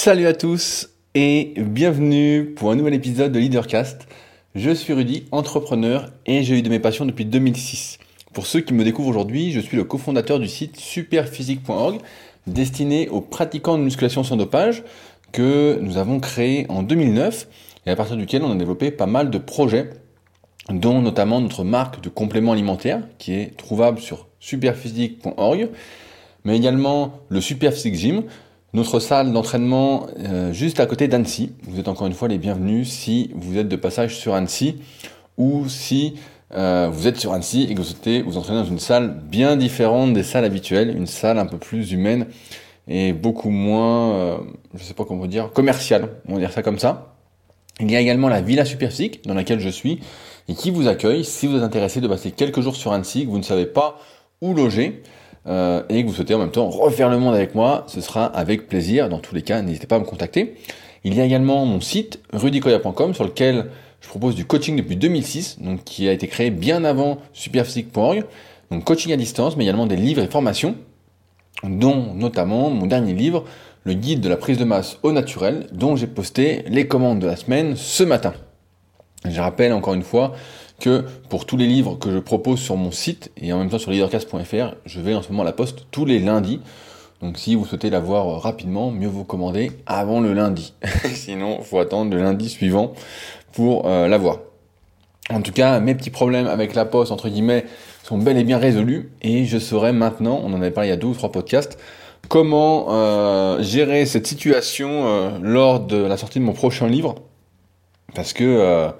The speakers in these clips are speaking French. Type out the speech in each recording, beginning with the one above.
Salut à tous et bienvenue pour un nouvel épisode de Leadercast. Je suis Rudy, entrepreneur et j'ai eu de mes passions depuis 2006. Pour ceux qui me découvrent aujourd'hui, je suis le cofondateur du site superphysique.org destiné aux pratiquants de musculation sans dopage que nous avons créé en 2009 et à partir duquel on a développé pas mal de projets dont notamment notre marque de compléments alimentaires qui est trouvable sur superphysique.org mais également le Superphysique Gym notre salle d'entraînement euh, juste à côté d'Annecy. Vous êtes encore une fois les bienvenus si vous êtes de passage sur Annecy ou si euh, vous êtes sur Annecy et que vous souhaitez vous entraîner dans une salle bien différente des salles habituelles, une salle un peu plus humaine et beaucoup moins, euh, je sais pas comment dire, commerciale, on va dire ça comme ça. Il y a également la Villa Superphysique dans laquelle je suis et qui vous accueille si vous êtes intéressé de passer quelques jours sur Annecy, que vous ne savez pas où loger. Euh, et que vous souhaitez en même temps refaire le monde avec moi, ce sera avec plaisir. Dans tous les cas, n'hésitez pas à me contacter. Il y a également mon site rudicoya.com sur lequel je propose du coaching depuis 2006, donc qui a été créé bien avant superphysique.org. Donc coaching à distance, mais également des livres et formations, dont notamment mon dernier livre, le guide de la prise de masse au naturel, dont j'ai posté les commandes de la semaine ce matin. Je rappelle encore une fois que pour tous les livres que je propose sur mon site et en même temps sur leadercast.fr, je vais en ce moment la poste tous les lundis. Donc si vous souhaitez la voir rapidement, mieux vous commander avant le lundi. Sinon, faut attendre le lundi suivant pour euh, la voir. En tout cas, mes petits problèmes avec la poste, entre guillemets, sont bel et bien résolus et je saurai maintenant, on en avait parlé il y a deux ou trois podcasts, comment euh, gérer cette situation euh, lors de la sortie de mon prochain livre. Parce que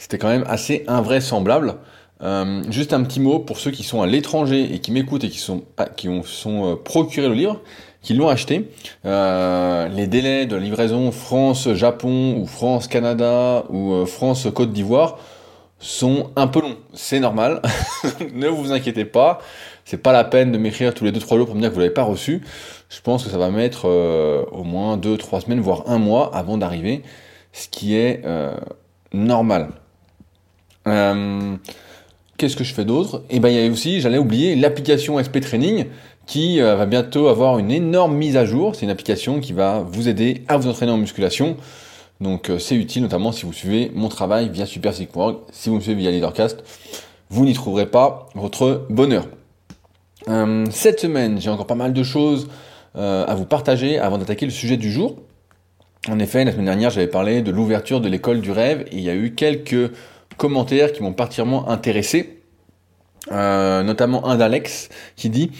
c'était quand même assez invraisemblable. Euh, juste un petit mot pour ceux qui sont à l'étranger et qui m'écoutent et qui sont ah, qui ont sont euh, procuré le livre, qui l'ont acheté. Euh, les délais de livraison France-Japon ou France-Canada ou France-Côte d'Ivoire sont un peu longs. C'est normal. ne vous inquiétez pas. C'est pas la peine de m'écrire tous les 2-3 jours pour me dire que vous l'avez pas reçu. Je pense que ça va mettre au moins 2-3 semaines, voire un mois avant d'arriver, ce qui est normal. Euh, qu'est-ce que je fais d'autre? Et eh ben il y a aussi, j'allais oublier, l'application SP Training qui euh, va bientôt avoir une énorme mise à jour. C'est une application qui va vous aider à vous entraîner en musculation. Donc euh, c'est utile notamment si vous suivez mon travail via superphysique.org. Si vous me suivez via Leadercast, vous n'y trouverez pas votre bonheur. cette semaine, j'ai encore pas mal de choses à vous partager avant d'attaquer le sujet du jour. En effet, la semaine dernière, j'avais parlé de l'ouverture de l'école du rêve et il y a eu quelques commentaires qui m'ont particulièrement intéressé, euh, notamment un d'Alex qui dit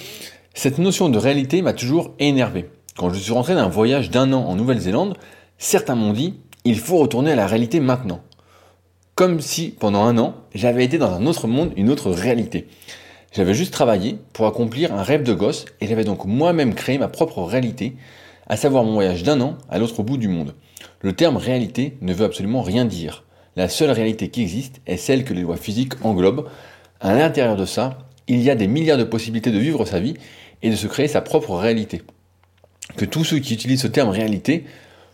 Cette notion de réalité m'a toujours énervé. Quand je suis rentré d'un voyage d'un an en Nouvelle-Zélande, certains m'ont dit Il faut retourner à la réalité maintenant. Comme si, pendant un an, j'avais été dans un autre monde, une autre réalité. J'avais juste travaillé pour accomplir un rêve de gosse et j'avais donc moi-même créé ma propre réalité, à savoir mon voyage d'un an à l'autre bout du monde. Le terme réalité ne veut absolument rien dire. La seule réalité qui existe est celle que les lois physiques englobent. À l'intérieur de ça, il y a des milliards de possibilités de vivre sa vie et de se créer sa propre réalité. Que tous ceux qui utilisent ce terme réalité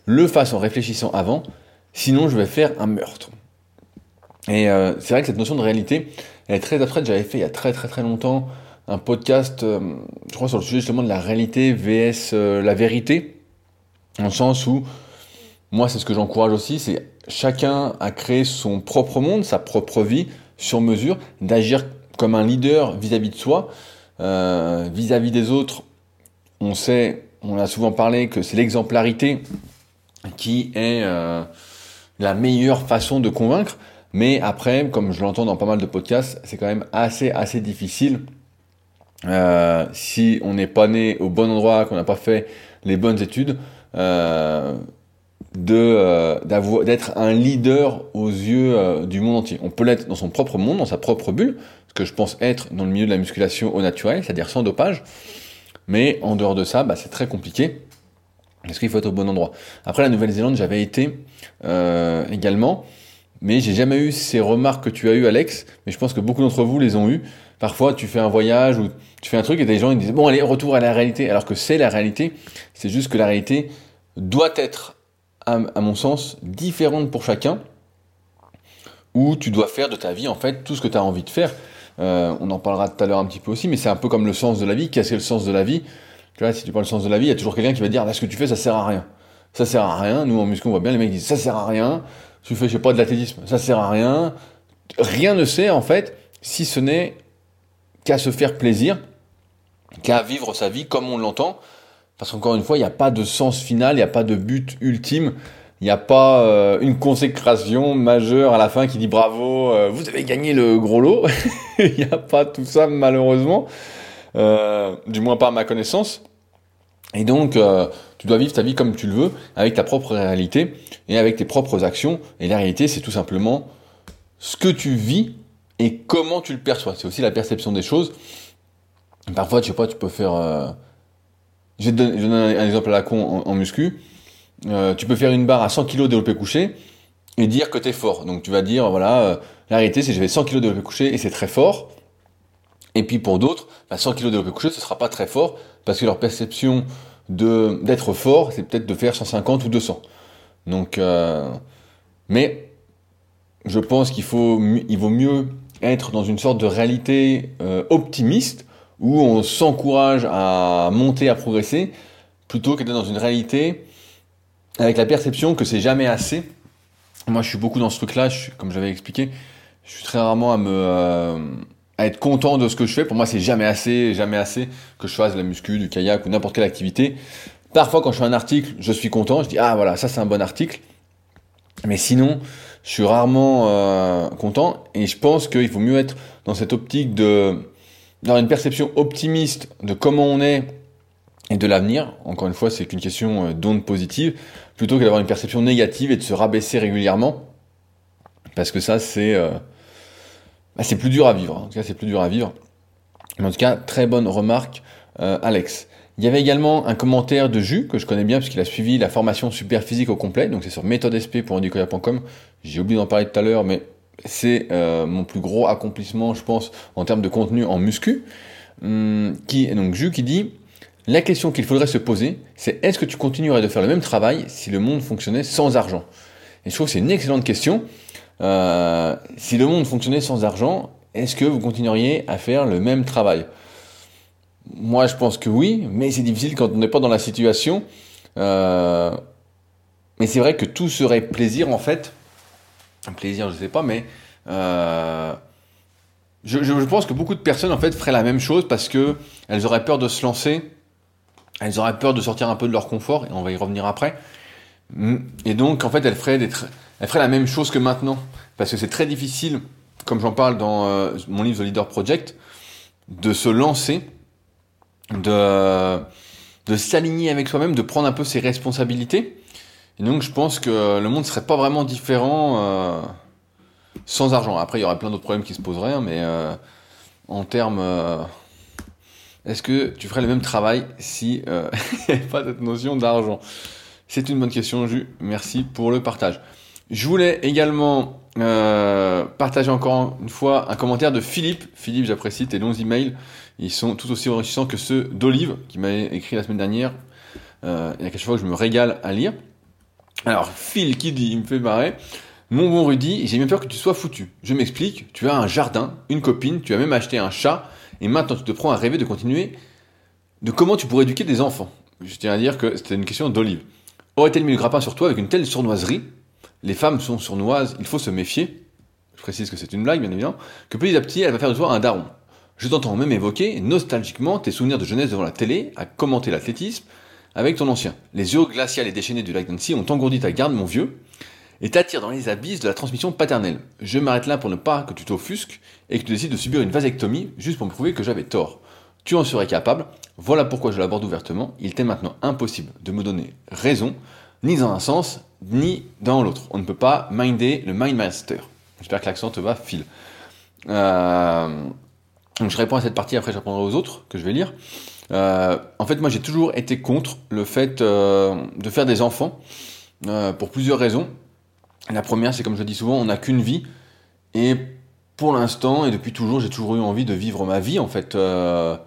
le fassent en réfléchissant avant, sinon je vais faire un meurtre. Et euh, c'est vrai que cette notion de réalité, est très abstraite. J'avais fait il y a très très très longtemps un podcast, euh, je crois, sur le sujet justement de la réalité vs euh, la vérité, le sens où moi c'est ce que j'encourage aussi, c'est chacun a créé son propre monde, sa propre vie, sur mesure, d'agir comme un leader vis-à-vis de soi, euh, vis-à-vis des autres. On sait, on a souvent parlé que c'est l'exemplarité qui est euh, la meilleure façon de convaincre. Mais après, comme je l'entends dans pas mal de podcasts, c'est quand même assez assez difficile euh, si on n'est pas né au bon endroit, qu'on n'a pas fait les bonnes études. De d'être un leader aux yeux euh, du monde entier. On peut l'être dans son propre monde, dans sa propre bulle, ce que je pense être dans le milieu de la musculation au naturel, c'est-à-dire sans dopage. Mais en dehors de ça, bah, c'est très compliqué. Parce qu'il faut être au bon endroit. Après la Nouvelle-Zélande, j'avais été euh, également, mais j'ai jamais eu ces remarques que tu as eues, Alex. Mais je pense que beaucoup d'entre vous les ont eues. Parfois, tu fais un voyage ou tu fais un truc et des gens ils disent bon allez retour à la réalité. Alors que c'est la réalité. C'est juste que la réalité doit être à, mon sens, différente pour chacun, où tu dois faire de ta vie, en fait, tout ce que tu as envie de faire. Euh, on en parlera tout à l'heure un petit peu aussi, mais c'est un peu comme le sens de la vie. Qu'est-ce que le sens de la vie? Tu vois, si tu parles du sens de la vie, il y a toujours quelqu'un qui va dire, là, ce que tu fais, ça sert à rien. ça sert à rien. Nous, en muscu, on voit bien, les mecs disent, ça sert à rien. Tu fais, je sais pas, de l'athlétisme, ça sert à rien. Rien ne sert, en fait, si ce n'est qu'à se faire plaisir, qu'à vivre sa vie comme on l'entend. Parce qu'encore une fois, il n'y a pas de sens final, il n'y a pas de but ultime. Il n'y a pas euh, une consécration majeure à la fin qui dit bravo, euh, vous avez gagné le gros lot. Il n'y a pas tout ça malheureusement, euh, du moins pas à ma connaissance. Et donc, tu dois vivre ta vie comme tu le veux, avec ta propre réalité et avec tes propres actions. Et la réalité, c'est tout simplement ce que tu vis et comment tu le perçois. C'est aussi la perception des choses. Parfois, je sais pas, tu peux faire... Je vais donner, un exemple à la con en muscu euh, tu peux faire une barre à 100 kg développé couché et dire que tu es fort. Donc tu vas dire, voilà, euh, la réalité c'est que j'ai 100 kg développé couché et c'est très fort. Et puis pour d'autres, 100 kg développé couché, ce sera pas très fort parce que leur perception de d'être fort, c'est peut-être de faire 150 ou 200. Donc, euh, mais je pense qu'il faut, il vaut mieux être dans une sorte de réalité optimiste où on s'encourage à monter, à progresser, plutôt qu'être dans une réalité avec la perception que c'est jamais assez. Moi, je suis beaucoup dans ce truc-là, comme j'avais expliqué, je suis très rarement à me euh, à être content de ce que je fais. Pour moi, c'est jamais assez, jamais assez que je fasse de la muscu, du kayak ou n'importe quelle activité. Parfois, quand je fais un article, je suis content, je dis ah voilà, ça c'est un bon article. Mais sinon, je suis rarement euh, content et je pense qu'il faut mieux être dans cette optique de d'avoir une perception optimiste de comment on est et de l'avenir. Encore une fois, c'est qu'une question euh, d'onde positive, plutôt que d'avoir une perception négative et de se rabaisser régulièrement. Parce que ça, c'est euh, bah, c'est plus dur à vivre. En tout cas, c'est plus dur à vivre. Mais en tout cas, très bonne remarque, euh, Alex. Il y avait également un commentaire de Jus, que je connais bien, puisqu'il a suivi la formation super physique au complet. Donc c'est sur méthodesp.andicoya.com. J'ai oublié d'en parler tout à l'heure, mais c'est mon plus gros accomplissement, je pense, en termes de contenu en muscu. Hum, qui, donc Jus qui dit la question qu'il faudrait se poser, c'est est-ce que tu continuerais de faire le même travail si le monde fonctionnait sans argent? Et je trouve que c'est une excellente question. Euh, si le monde fonctionnait sans argent, est-ce que vous continueriez à faire le même travail? Moi, je pense que oui, mais c'est difficile quand on n'est pas dans la situation. Euh, mais c'est vrai que tout serait plaisir en fait. Un plaisir, je sais pas, mais euh, je, je, pense que beaucoup de personnes en fait feraient la même chose parce que elles auraient peur de se lancer elles auraient peur de sortir un peu de leur confort, et on va y revenir après. Et donc, en fait, elles feraient, des elles feraient la même chose que maintenant. Parce que c'est très difficile, comme j'en parle dans euh, mon livre The Leader Project, de se lancer, de, de s'aligner avec soi-même, de prendre un peu ses responsabilités. Et donc, je pense que le monde serait pas vraiment différent euh, sans argent. Après, il y aurait plein d'autres problèmes qui se poseraient, hein, mais euh, en termes est-ce que tu ferais le même travail si euh, il n'y avait pas cette notion d'argent? C'est une bonne question, Jus. Merci pour le partage. Je voulais également euh, partager encore une fois un commentaire de Philippe. Philippe, j'apprécie tes longs emails. Ils sont tout aussi enrichissants que ceux d'Olive, qui m'a écrit la semaine dernière. Euh, il y a quelque chose que je me régale à lire. Alors, Phil qui dit, il me fait marrer. Mon bon Rudy, j'ai bien peur que tu sois foutu. Je m'explique, tu as un jardin, une copine, tu as même acheté un chat, et maintenant, tu te prends à rêver de continuer de comment tu pourrais éduquer des enfants. Je tiens à dire que c'était une question d'Olive. Aurait-elle mis le grappin sur toi avec une telle sournoiserie? Les femmes sont sournoises, il faut se méfier. Je précise que c'est une blague, bien évidemment. Que petit à petit, elle va faire de toi un daron. Je t'entends même évoquer, nostalgiquement, tes souvenirs de jeunesse devant la télé, à commenter l'athlétisme, avec ton ancien. Les yeux glaciales et déchaînés du lac d'Annecy ont engourdi ta garde, mon vieux, et t'attire dans les abysses de la transmission paternelle. Je m'arrête là pour ne pas que tu t'offusques et que tu décides de subir une vasectomie juste pour me prouver que j'avais tort. Tu en serais capable, voilà pourquoi je l'aborde ouvertement. Il t'est maintenant impossible de me donner raison, ni dans un sens, ni dans l'autre. On ne peut pas minder le mindmaster. J'espère que l'accent te va, fil. Euh, donc je réponds à cette partie, après je répondrai aux autres que je vais lire. Euh, en fait, moi j'ai toujours été contre le fait euh, de faire des enfants, pour plusieurs raisons. La première, c'est comme je le dis souvent, on n'a qu'une vie. Et pour l'instant, et depuis toujours, j'ai toujours eu envie de vivre ma vie, en fait. Euh,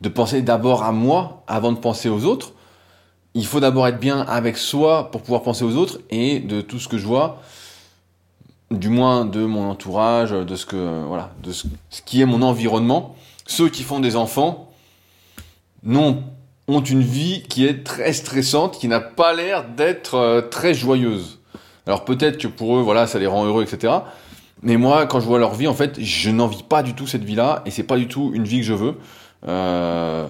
de penser d'abord à moi avant de penser aux autres. Il faut d'abord être bien avec soi pour pouvoir penser aux autres. Et de tout ce que je vois, du moins de mon entourage, de ce que voilà, de ce, qui est mon environnement, ceux qui font des enfants n'ont ont une vie qui est très stressante, qui n'a pas l'air d'être euh, très joyeuse. Alors peut-être que pour eux, voilà, ça les rend heureux, etc. Mais moi, quand je vois leur vie, en fait, je n'envie pas du tout cette vie-là, et c'est pas du tout une vie que je veux. Euh,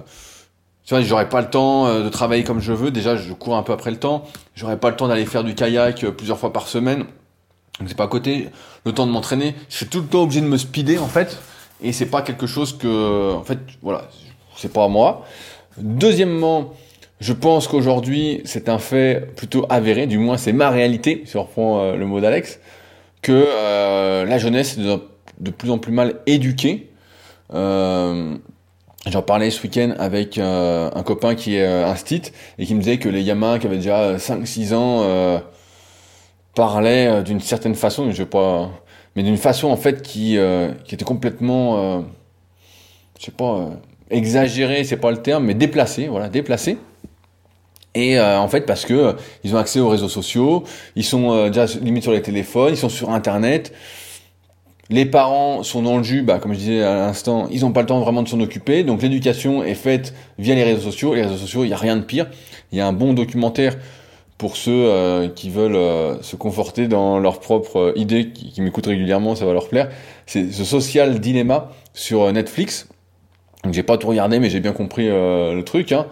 tu vois, j'aurais pas le temps euh, de travailler comme je veux. Déjà, je cours un peu après le temps. J'aurais pas le temps d'aller faire du kayak euh, plusieurs fois par semaine. Donc c'est pas à côté. Le temps de m'entraîner. Je suis tout le temps obligé de me speeder en fait, et c'est pas quelque chose que, en fait, voilà, c'est pas moi. Deuxièmement, je pense qu'aujourd'hui, c'est un fait plutôt avéré, du moins c'est ma réalité, si on reprend euh, le mot d'Alex, que euh, la jeunesse est de, plus en plus mal éduquée. Euh, J'en parlais ce week-end avec un copain qui est un stit et qui me disait que les gamins qui avaient déjà 5-6 ans parlaient d'une certaine façon, je vais pas, mais d'une façon en fait qui, qui était complètement, je sais pas, exagéré, c'est pas le terme, mais déplacé, voilà, déplacé. Et euh, en fait, parce que euh, ils ont accès aux réseaux sociaux, ils sont euh, déjà limite sur les téléphones, ils sont sur Internet. Les parents sont dans le jus, bah, comme je disais à l'instant, ils n'ont pas le temps vraiment de s'en occuper. Donc l'éducation est faite via les réseaux sociaux. Les réseaux sociaux, il n'y a rien de pire. Il y a un bon documentaire pour ceux qui veulent se conforter dans leur propre idée, qui, qui m'écoutent régulièrement, ça va leur plaire. C'est ce social dilemma sur Netflix. Donc j'ai pas tout regardé, mais j'ai bien compris euh, le truc. Hein.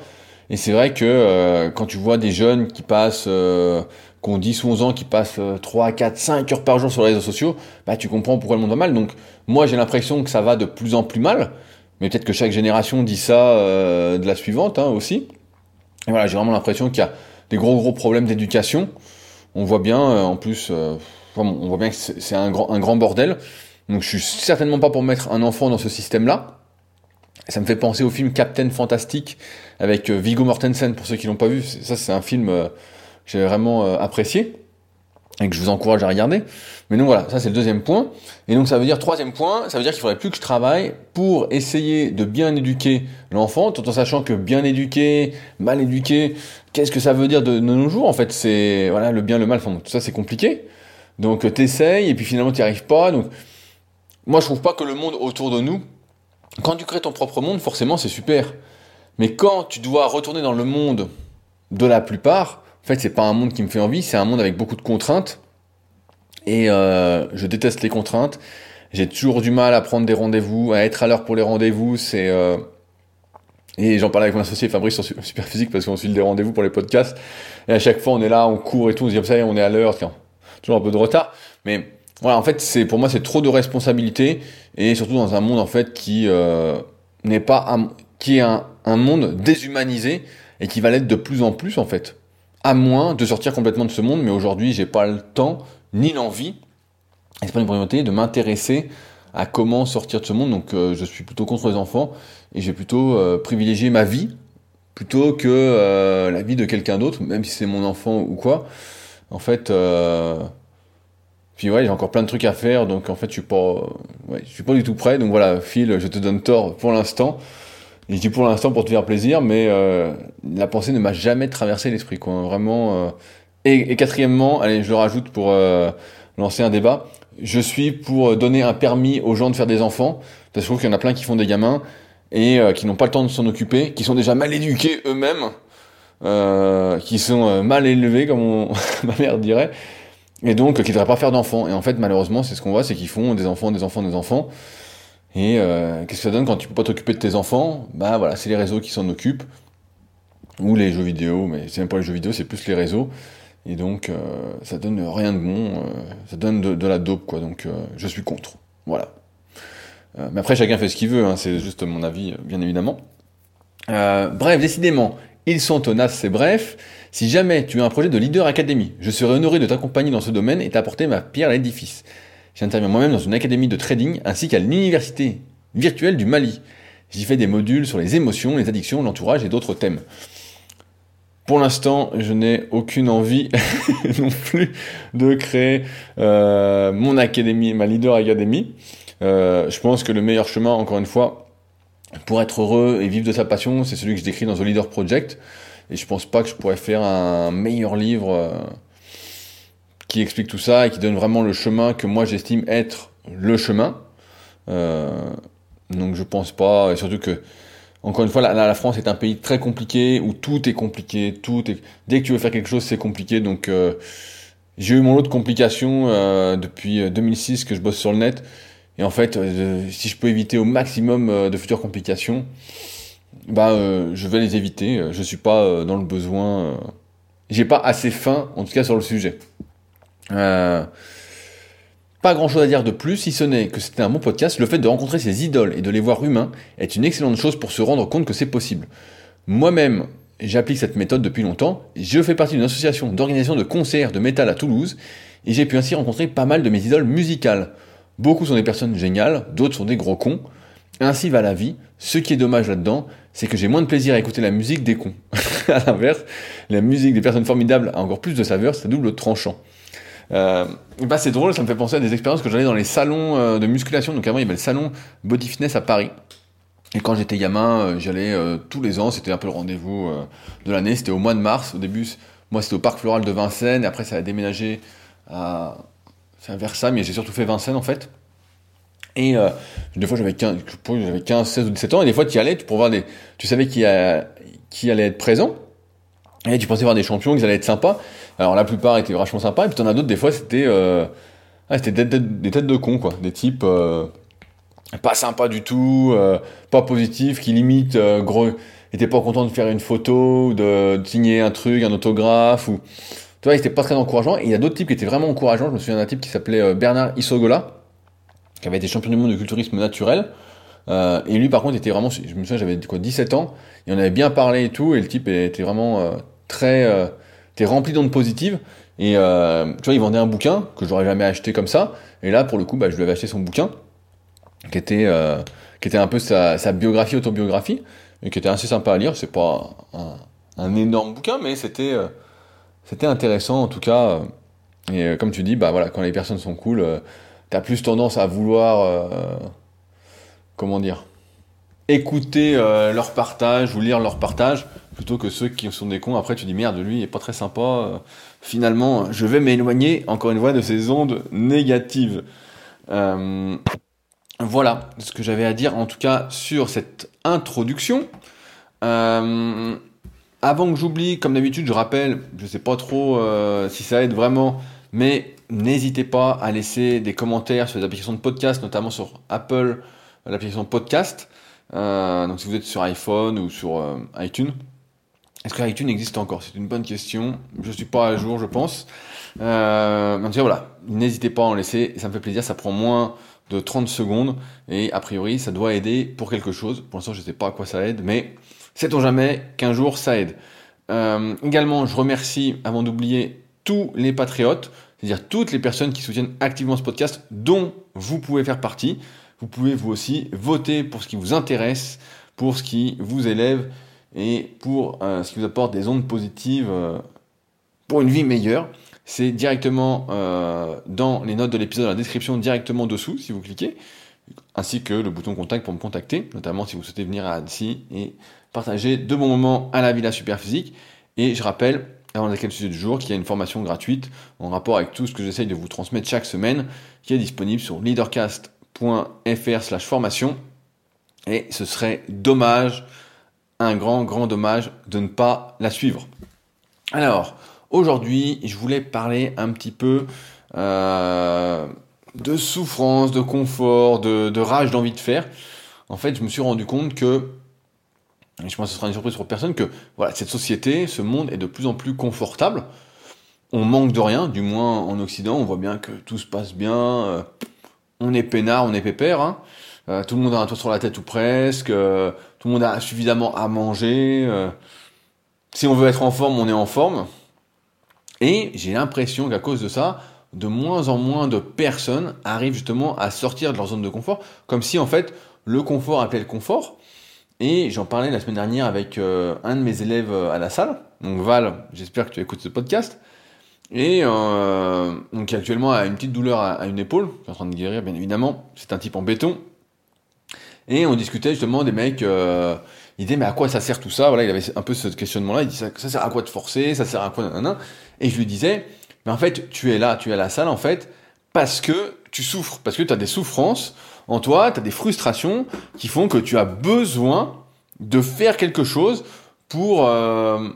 Et c'est vrai que euh, quand tu vois des jeunes qui passent, euh, qui ont 10 ou 11 ans, qui passent 3, 4, 5 heures par jour sur les réseaux sociaux, bah tu comprends pourquoi le monde va mal. Donc moi j'ai l'impression que ça va de plus en plus mal. Mais peut-être que chaque génération dit ça de la suivante hein, aussi. Et voilà, j'ai vraiment l'impression qu'il y a des gros gros problèmes d'éducation. On voit bien, en plus, on voit bien que c'est un grand, un grand bordel. Donc je suis certainement pas pour mettre un enfant dans ce système-là. Ça me fait penser au film Captain Fantastic avec euh, Viggo Mortensen, pour ceux qui l'ont pas vu. Ça, c'est un film euh, que j'ai vraiment euh, apprécié et que je vous encourage à regarder. Mais donc voilà, ça c'est le deuxième point. Et donc ça veut dire, troisième point, ça veut dire qu'il faudrait plus que je travaille pour essayer de bien éduquer l'enfant, tout en sachant que bien éduquer, mal éduquer, qu'est-ce que ça veut dire de, nos jours En fait, c'est voilà le bien, le mal, enfin, tout ça c'est compliqué. Donc t'essayes et puis finalement tu n'y arrives pas. Donc moi je trouve pas que le monde autour de nous quand tu crées ton propre monde, forcément, c'est super. Mais quand tu dois retourner dans le monde de la plupart, en fait, c'est pas un monde qui me fait envie, c'est un monde avec beaucoup de contraintes. Et euh, je déteste les contraintes. J'ai toujours du mal à prendre des rendez-vous, à être à l'heure pour les rendez-vous. C'est euh... et j'en parlais avec mon associé Fabrice sur Superphysique parce qu'on suit des rendez-vous pour les podcasts. Et à chaque fois, on est là, on court et tout, on se dit comme ça, on est à l'heure, toujours un peu de retard. Mais voilà, en fait, c'est pour moi c'est trop de responsabilités et surtout dans un monde en fait qui euh, n'est pas qui est un, un, monde déshumanisé et qui va l'être de plus en plus en fait. À moins de sortir complètement de ce monde, mais aujourd'hui j'ai pas le temps ni l'envie, et c'est pas une priorité, de m'intéresser à comment sortir de ce monde. Donc euh, je suis plutôt contre les enfants et j'ai plutôt euh, privilégié ma vie plutôt que euh, la vie de quelqu'un d'autre, même si c'est mon enfant ou quoi. En fait, puis ouais, j'ai encore plein de trucs à faire, donc en fait, je suis pas, ouais, je suis pas du tout prêt. Donc voilà, Phil, je te donne tort pour l'instant. Et je dis pour l'instant pour te faire plaisir, mais euh, la pensée ne m'a jamais traversé l'esprit, quoi. Vraiment. Euh... Et, et, quatrièmement, allez, je le rajoute pour euh, lancer un débat. Je suis pour donner un permis aux gens de faire des enfants, parce que je trouve qu'il y en a plein qui font des gamins et euh, qui n'ont pas le temps de s'en occuper, qui sont déjà mal éduqués eux-mêmes, euh, qui sont mal élevés, comme ma mère dirait et donc qui ne devraient pas faire d'enfants. Et en fait, malheureusement, c'est ce qu'on voit, c'est qu'ils font des enfants, des enfants, des enfants. Et euh, qu'est-ce que ça donne quand tu peux pas t'occuper de tes enfants? Bah voilà, c'est les réseaux qui s'en occupent, ou les jeux vidéo, mais c'est même pas les jeux vidéo, c'est plus les réseaux. Et donc, euh, ça donne rien de bon, euh, ça donne de, la dope, quoi. Donc, euh, je suis contre. Voilà. Euh, mais après, chacun fait ce qu'il veut, hein, c'est juste mon avis, bien évidemment. bref, décidément, ils sont tenaces, c'est bref. Si jamais tu as un projet de leader académie, je serai honoré de t'accompagner dans ce domaine et t'apporter ma pierre à l'édifice. J'interviens moi-même dans une académie de trading ainsi qu'à l'université virtuelle du Mali. J'y fais des modules sur les émotions, les addictions, l'entourage et d'autres thèmes. Pour l'instant, je n'ai aucune envie non plus de créer euh, mon académie, ma leader académie. Euh, je pense que le meilleur chemin, encore une fois, pour être heureux et vivre de sa passion, c'est celui que je décris dans The Leader Project. Et je pense pas que je pourrais faire un meilleur livre euh, qui explique tout ça et qui donne vraiment le chemin que moi j'estime être le chemin. Euh, donc je pense pas, et surtout que encore une fois, la, France est un pays très compliqué où tout est compliqué, tout dès que tu veux faire quelque chose, c'est compliqué. Donc euh, j'ai eu mon lot de complications depuis 2006 que je bosse sur le net. Et en fait, si je peux éviter au maximum de futures complications, bah je vais les éviter. Je suis pas dans le besoin. j'ai pas assez faim, en tout cas sur le sujet. Euh, pas grand chose à dire de plus, si ce n'est que c'était un bon podcast. Le fait de rencontrer ses idoles et de les voir humains est une excellente chose pour se rendre compte que c'est possible. Moi-même, j'applique cette méthode depuis longtemps. Je fais partie d'une association d'organisation de concerts de métal à Toulouse et j'ai pu ainsi rencontrer pas mal de mes idoles musicales. Beaucoup sont des personnes géniales, d'autres sont des gros cons. Ainsi va la vie. Ce qui est dommage là-dedans, c'est que j'ai moins de plaisir à écouter la musique des cons. à l'inverse, la musique des personnes formidables a encore plus de saveur, c'est double tranchant. Euh, bah c'est drôle, ça me fait penser à des expériences que j'allais dans les salons euh, de musculation. Donc avant, il y avait le salon Body Fitness à Paris. Et quand j'étais gamin, euh, j'allais tous les ans, c'était un peu le rendez-vous de l'année. C'était au mois de mars. Au début, moi, c'était au Parc Floral de Vincennes. Et après, ça a déménagé à, Versailles, mais j'ai surtout fait Vincennes en fait. Et des fois, j'avais 15, 15, 16 ou 17 ans. Et des fois, tu y allais, tu, voir des, tu savais qui, qui allait être présent. Et tu pensais voir des champions, qu'ils allaient être sympas. Alors la plupart étaient vachement sympas, et puis t'en as d'autres, des fois, c'était euh, c'était des, têtes de cons, quoi. Des types euh, pas sympas du tout, euh, pas positifs, qui limite, euh, gros, étaient pas contents de faire une photo, de, signer un truc, un autographe, ou... Tu vois, ils étaient pas très encourageants. Et il y a d'autres types qui étaient vraiment encourageants. Je me souviens d'un type qui s'appelait Bernard Isogola, qui avait été champion du monde de culturisme naturel. Euh, et lui, par contre, était vraiment, je me souviens, j'avais quoi, 17 ans, et on avait bien parlé et tout, et le type était vraiment euh, très, euh, était rempli d'ondes positives. Et euh, tu vois, il vendait un bouquin que j'aurais jamais acheté comme ça. Et là, pour le coup, bah, je lui avais acheté son bouquin, qui était, euh, qui était un peu sa, sa, biographie, autobiographie, et qui était assez sympa à lire. C'est pas un, énorme bouquin, mais c'était, euh, c'était intéressant en tout cas. Et euh, comme tu dis, bah voilà, quand les personnes sont cool, euh, t'as plus tendance à vouloir, comment dire, écouter leur partage ou lire leur partage plutôt que ceux qui sont des cons. Après, tu dis merde, lui, il est pas très sympa. Euh, finalement, je vais m'éloigner, encore une fois, de ces ondes négatives. Euh, voilà ce que j'avais à dire, en tout cas, sur cette introduction. Euh, avant que j'oublie, comme d'habitude, je rappelle, je sais pas trop euh, si ça aide vraiment, mais n'hésitez pas à laisser des commentaires sur les applications de podcast, notamment sur Apple, l'application podcast. Euh, donc si vous êtes sur iPhone ou sur euh, iTunes, est-ce que iTunes existe encore? C'est une bonne question. Je suis pas à jour, je pense. Euh, en tout cas, voilà. N'hésitez pas à en laisser. Ça me fait plaisir. Ça prend moins de 30 secondes. Et a priori, ça doit aider pour quelque chose. Pour l'instant, je sais pas à quoi ça aide. Mais sait-on jamais qu'un jour, ça aide. Euh, également, je remercie, avant d'oublier, tous les patriotes. C'est-à-dire toutes les personnes qui soutiennent activement ce podcast, dont vous pouvez faire partie. Vous pouvez vous aussi voter pour ce qui vous intéresse, pour ce qui vous élève et pour euh, ce qui vous apporte des ondes positives euh, pour une vie meilleure. C'est directement dans les notes de l'épisode, dans la description, directement dessous, si vous cliquez, ainsi que le bouton contact pour me contacter, notamment si vous souhaitez venir à Annecy et partager de bons moments à la Villa Superphysique. Et je rappelle, avant d'attaquer le sujet du jour, qu'il y a une formation gratuite en rapport avec tout ce que j'essaye de vous transmettre chaque semaine, qui est disponible sur leadercast.fr slash formation. Et ce serait dommage un grand, grand dommage de ne pas la suivre. Alors, aujourd'hui, je voulais parler un petit peu euh, de souffrance, de confort, de rage d'envie de faire. En fait, je me suis rendu compte que, et je pense que ce sera une surprise pour personne, que voilà, cette société, ce monde est de plus en plus confortable. On manque de rien, du moins en Occident, on voit bien que tout se passe bien, euh, on est peinard, on est pépère. Hein. Euh, tout le monde a un toit sur la tête ou presque, euh, tout le monde a suffisamment à manger. Euh, si on veut être en forme, on est en forme. Et j'ai l'impression qu'à cause de ça, de moins en moins de personnes arrivent justement à sortir de leur zone de confort, comme si en fait le confort appelait le confort. Et j'en parlais la semaine dernière avec un de mes élèves à la salle, donc Val, j'espère que tu écoutes ce podcast, et euh, donc actuellement a une petite douleur à, une épaule, qui est en train de guérir bien évidemment, c'est un type en béton, et on discutait justement des mecs, euh, il disait mais à quoi ça sert tout ça? Voilà, il avait un peu ce questionnement-là. Il dit ça, ça, sert à quoi de forcer? Ça sert à quoi Et je lui disais, mais en fait, tu es là, tu es à la salle en fait parce que tu souffres, parce que tu as des souffrances en toi, tu as des frustrations qui font que tu as besoin de faire quelque chose pour euh,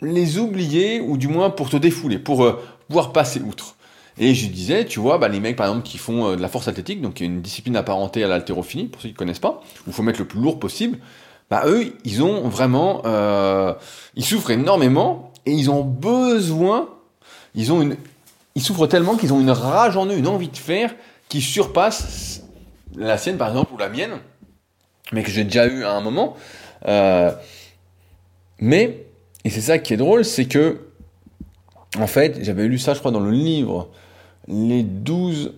les oublier ou du moins pour te défouler, pour euh, pouvoir passer outre. Et je disais, tu vois, bah, les mecs par exemple qui font euh, de la force athlétique, donc une discipline apparentée à l'haltérophilie, pour ceux qui ne connaissent pas, où il faut mettre le plus lourd possible, bah eux, ils ont vraiment, ils souffrent énormément et ils ont besoin, ils ont une, ils souffrent tellement qu'ils ont une rage en eux, une envie de faire qui surpasse la sienne par exemple ou la mienne, mais que j'ai déjà eu à un moment. Euh, mais, et c'est ça qui est drôle, c'est que, en fait, j'avais lu ça, je crois, dans le livre, les 12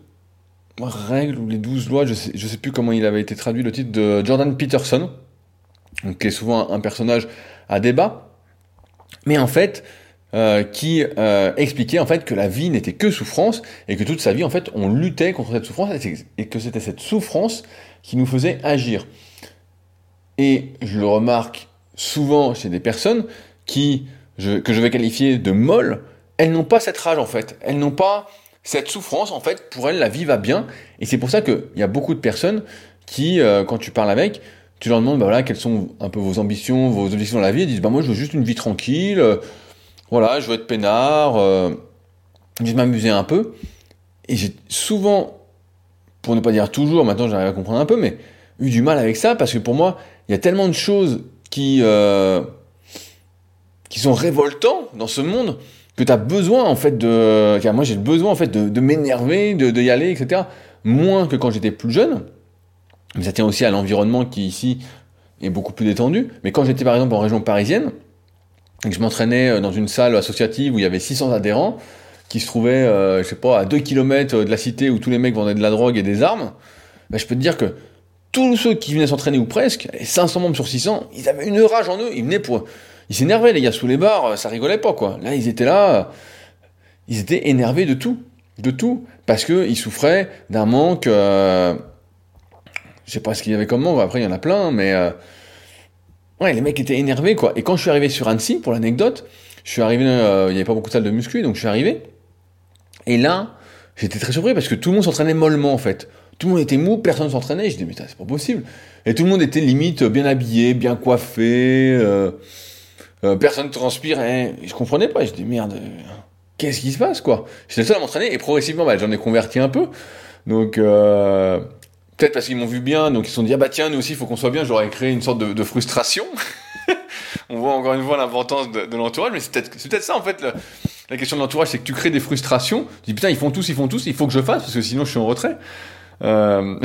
règles ou les 12 lois, je sais, je sais plus comment il avait été traduit, le titre de Jordan Peterson, qui est souvent un personnage à débat, mais en fait, euh, qui euh, expliquait en fait que la vie n'était que souffrance et que toute sa vie en fait on luttait contre cette souffrance et que c'était cette souffrance qui nous faisait agir. Et je le remarque souvent chez des personnes qui, que je vais qualifier de molles, elles n'ont pas cette rage en fait. Elles n'ont pas cette souffrance en fait. Pour elles, la vie va bien. Et c'est pour ça qu'il y a beaucoup de personnes qui, euh, quand tu parles avec, tu leur demandes, bah voilà, quelles sont un peu vos ambitions, vos objectifs dans la vie. Ils disent, bah moi, je veux juste une vie tranquille. Voilà, je veux être peinard. Euh, je veux m'amuser un peu. Et j'ai souvent, pour ne pas dire toujours, maintenant j'arrive à comprendre un peu, mais eu du mal avec ça parce que pour moi, il y a tellement de choses qui, euh, qui sont révoltants dans ce monde que tu as besoin en fait de. moi j'ai besoin en fait de, de m'énerver, de, de, y aller, etc. Moins que quand j'étais plus jeune. Mais ça tient aussi à l'environnement qui ici est beaucoup plus détendu. Mais quand j'étais par exemple en région parisienne, et que je m'entraînais euh, dans une salle associative où il y avait 600 adhérents, qui se trouvaient, euh, je sais pas, à 2 km de la cité où tous les mecs vendaient de la drogue et des armes, ben, je peux te dire que tous ceux qui venaient s'entraîner ou presque, les 500 membres sur 600, ils avaient une rage en eux, ils venaient pour... Ils s'énervaient les gars sous les bars, ça rigolait pas quoi. Là ils étaient là, ils étaient énervés de tout, de tout, parce que ils souffraient d'un manque... Euh... Je sais pas ce qu'il y avait comme manque, après il y en a plein, mais... Euh... Ouais, les mecs étaient énervés quoi. Et quand je suis arrivé sur Annecy, pour l'anecdote, je suis arrivé, euh, il n'y avait pas beaucoup de salles de muscu, donc je suis arrivé. Et là, j'étais très surpris parce que tout le monde s'entraînait mollement en fait. Tout le monde était mou, personne s'entraînait. Je dis, mais c'est pas possible. Et tout le monde était limite bien habillé, bien coiffé, euh, euh, personne transpirait. Je comprenais pas. Je dis, merde, euh, qu'est-ce qui se passe, quoi? J'étais le seul à m'entraîner et progressivement, bah, j'en ai converti un peu. Donc, euh, peut-être parce qu'ils m'ont vu bien, donc ils se sont dit, ah bah tiens, nous aussi, il faut qu'on soit bien. J'aurais créé une sorte de, frustration. On voit encore une fois l'importance de, l'entourage, mais c'est peut-être peut ça, en fait, la question de l'entourage, c'est que tu crées des frustrations. Tu dis, putain, ils font tous, ils font tous, il faut que je fasse, parce que sinon je suis en retrait. Euh...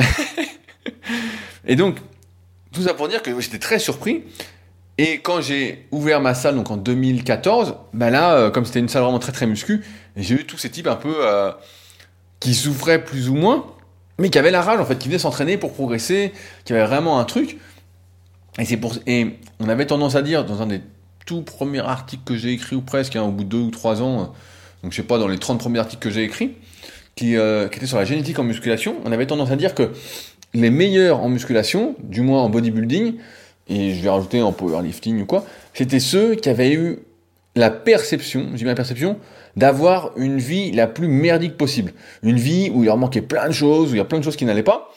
et donc, tout ça pour dire que j'étais très surpris. Et quand j'ai ouvert ma salle, donc en 2014, ben là, euh, comme c'était une salle vraiment très très muscu, j'ai eu tous ces types un peu euh, qui souffraient plus ou moins, mais qui avaient la rage en fait, qui venaient s'entraîner pour progresser, qui avaient vraiment un truc. Et c'est pour et on avait tendance à dire dans un des tout premiers articles que j'ai écrit ou presque, hein, au bout de deux ou trois ans, donc je sais pas dans les 30 premiers articles que j'ai écrits, qui, euh, était sur la génétique en musculation, on avait tendance à dire que les meilleurs en musculation, du moins en bodybuilding, et je vais rajouter en powerlifting ou quoi, c'était ceux qui avaient eu la perception, j'ai bien la perception, d'avoir une vie la plus merdique possible. Une vie où il leur manquait plein de choses, où il y a plein de choses qui n'allaient pas.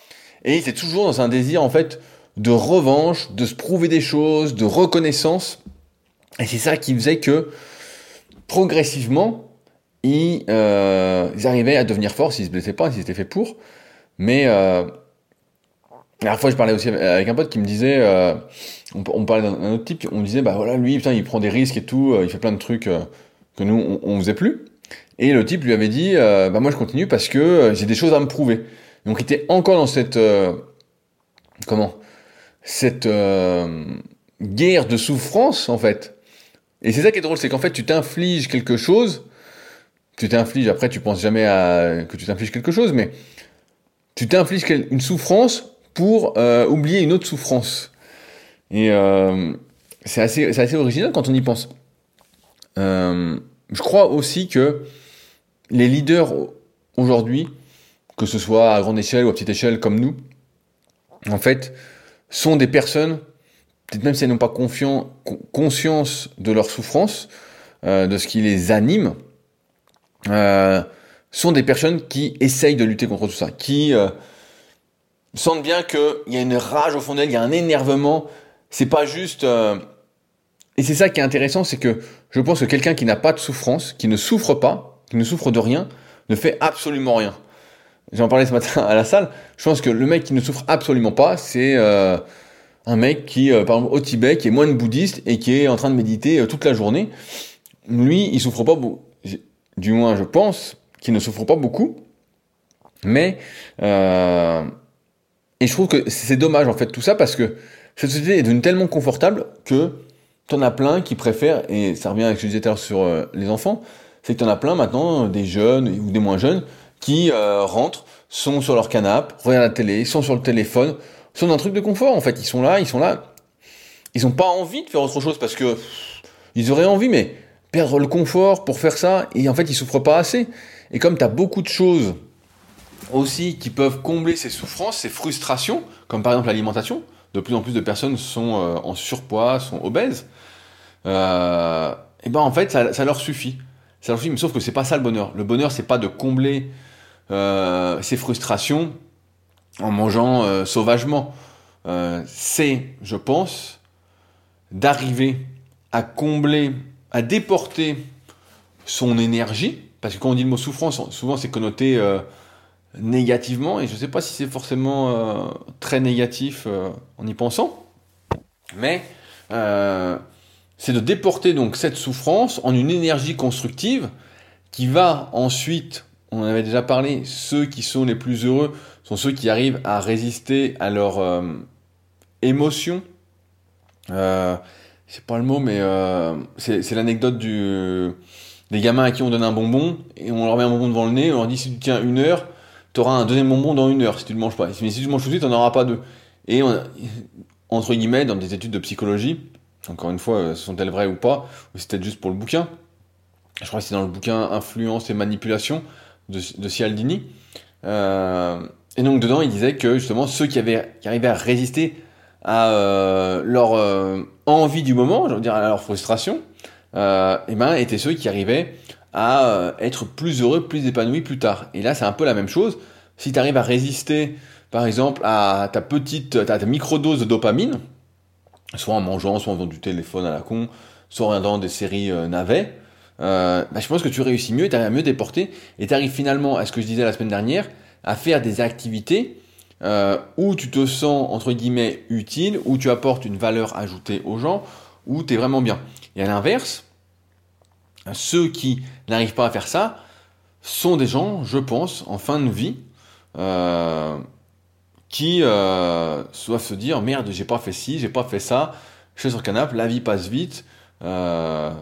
Et étaient toujours dans un désir, en fait, de revanche, de se prouver des choses, de reconnaissance. Et c'est ça qui faisait que, progressivement, ils, euh, arrivaient à devenir forts s'ils se blessaient pas, s'ils étaient faits pour. Mais euh, la dernière fois, je parlais aussi avec un pote qui me disait, euh, on, on, parlait d'un autre type, on disait, bah voilà, lui, putain, il prend des risques et tout, euh, il fait plein de trucs que nous, on, on, faisait plus. Et le type lui avait dit, euh, bah moi, je continue parce que j'ai des choses à me prouver. Donc, il était encore dans cette, comment, cette guerre de souffrance, en fait. Et c'est ça qui est drôle, c'est qu'en fait, tu t'infliges quelque chose tu t'infliges, après tu penses jamais à que tu t'infliges quelque chose, mais tu t'infliges une souffrance pour euh, oublier une autre souffrance. Et euh, c'est assez, assez original quand on y pense. Euh, je crois aussi que les leaders aujourd'hui, que ce soit à grande échelle ou à petite échelle comme nous, en fait, sont des personnes, peut-être même si elles n'ont pas conscience de leur souffrance, euh, de ce qui les anime, euh, sont des personnes qui essayent de lutter contre tout ça, qui sentent bien qu'il y a une rage au fond d'elles, il y a un énervement. c'est pas juste. Euh, et c'est ça qui est intéressant, c'est que je pense que quelqu'un qui n'a pas de souffrance, qui ne souffre pas, qui ne souffre de rien, ne fait absolument rien. J'en parlais ce matin à la salle. Je pense que le mec qui ne souffre absolument pas, c'est euh, un mec qui, euh, par exemple, au Tibet, qui est moine bouddhiste et qui est en train de méditer toute la journée. Lui, il souffre pas beaucoup. Du moins, je pense qu'il ne souffre pas beaucoup. Mais et je trouve que c'est dommage en fait tout ça parce que cette société est devenue tellement confortable que t'en as plein qui préfèrent, et ça revient avec ce que je disais tout à l'heure sur euh, les enfants, c'est que t'en as plein maintenant, des jeunes ou des moins jeunes, qui euh, rentrent, sont sur leur canapé, regardent la télé, sont sur le téléphone, sont dans un truc de confort en fait, ils sont là, ils sont là, ils ont pas envie de faire autre chose parce que ils auraient envie, mais perdre le confort pour faire ça, et en fait ils souffrent pas assez. Et comme t'as beaucoup de choses aussi qui peuvent combler ces souffrances, ces frustrations, comme par exemple l'alimentation, de plus en plus de personnes sont euh, en surpoids, sont obèses, euh, et ben en fait ça, leur suffit. Ça leur suffit, mais sauf que c'est pas ça le bonheur. Le bonheur c'est pas de combler euh, ces frustrations en mangeant sauvagement. c'est, je pense, d'arriver à combler, à déporter son énergie, parce que quand on dit le mot souffrance, souvent c'est connoté négativement, et je ne sais pas si c'est forcément euh, très négatif euh, en y pensant, mais euh, c'est de déporter donc cette souffrance en une énergie constructive qui va ensuite, on en avait déjà parlé, ceux qui sont les plus heureux sont ceux qui arrivent à résister à leurs émotions. c'est pas le mot, mais c'est l'anecdote du des gamins à qui on donne un bonbon et on leur met un bonbon devant le nez, on leur dit si tu tiens une heure, tu auras un deuxième bonbon dans une heure si tu ne le manges pas. Mais si tu manges tout de suite, tu n'en auras pas deux. Et entre guillemets, dans des études de psychologie, encore une fois, euh, sont-elles vraies ou pas, ou c'est juste pour le bouquin, je crois que c'est dans le bouquin Influence et manipulation de, de Cialdini. Euh, et donc dedans, il disait que justement, ceux qui, avaient, qui arrivaient à résister à euh, leur envie du moment, je veux dire à leur frustration, et eh ben, étaient ceux qui arrivaient à euh, être plus heureux, plus épanoui plus tard. Et là, c'est un peu la même chose. Si tu arrives à résister, par exemple, à ta petite, ta, ta micro-dose de dopamine, soit en mangeant, soit en faisant du téléphone à la con, soit en regardant des séries euh, navets, euh, bah, je pense que tu réussis mieux, tu arrives à mieux déporter, et tu arrives finalement à ce que je disais la semaine dernière, à faire des activités euh, où tu te sens, entre guillemets, utile, où tu apportes une valeur ajoutée aux gens, où tu es vraiment bien. Et à l'inverse, ceux qui n'arrivent pas à faire ça sont des gens, je pense, en fin de vie, euh, qui euh, doivent se dire merde, j'ai pas fait ci, j'ai pas fait ça, je suis sur le canapé, la vie passe vite, euh,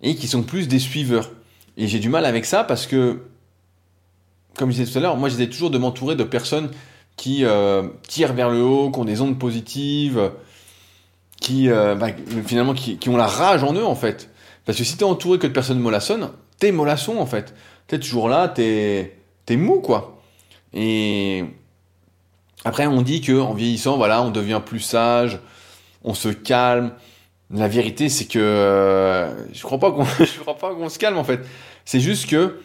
et qui sont plus des suiveurs. Et j'ai du mal avec ça parce que, comme je disais tout à l'heure, moi j'essaie toujours de m'entourer de personnes qui euh, tirent vers le haut, qui ont des ondes positives, qui bah, finalement qui, qui, ont la rage en eux en fait. Parce que si t'es entouré que de personnes mollassonnes, t'es mollasson en fait. T'es toujours là, t'es es mou quoi. Et après on dit que en vieillissant, voilà, on devient plus sage, on se calme. La vérité c'est que euh, je crois pas qu'on crois pas qu'on se calme en fait. C'est juste que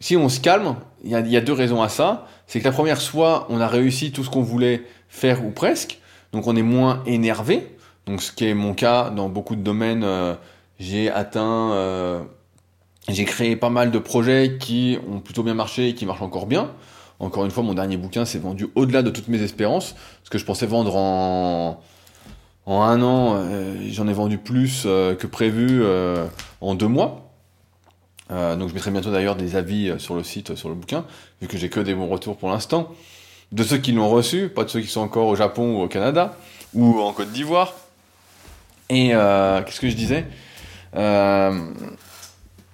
si on se calme, il y a, y a deux raisons à ça. C'est que la première, soit on a réussi tout ce qu'on voulait faire ou presque, donc on est moins énervé. Donc ce qui est mon cas dans beaucoup de domaines. Euh, j'ai atteint, euh, j'ai créé pas mal de projets qui ont plutôt bien marché et qui marchent encore bien. Encore une fois, mon dernier bouquin s'est vendu au-delà de toutes mes espérances. Ce que je pensais vendre en, en un an, euh, j'en ai vendu plus euh, que prévu en deux mois. donc je mettrai bientôt d'ailleurs des avis sur le site, sur le bouquin, vu que j'ai que des bons retours pour l'instant. De ceux qui l'ont reçu, pas de ceux qui sont encore au Japon ou au Canada, ou en Côte d'Ivoire. Et qu'est-ce que je disais? Euh,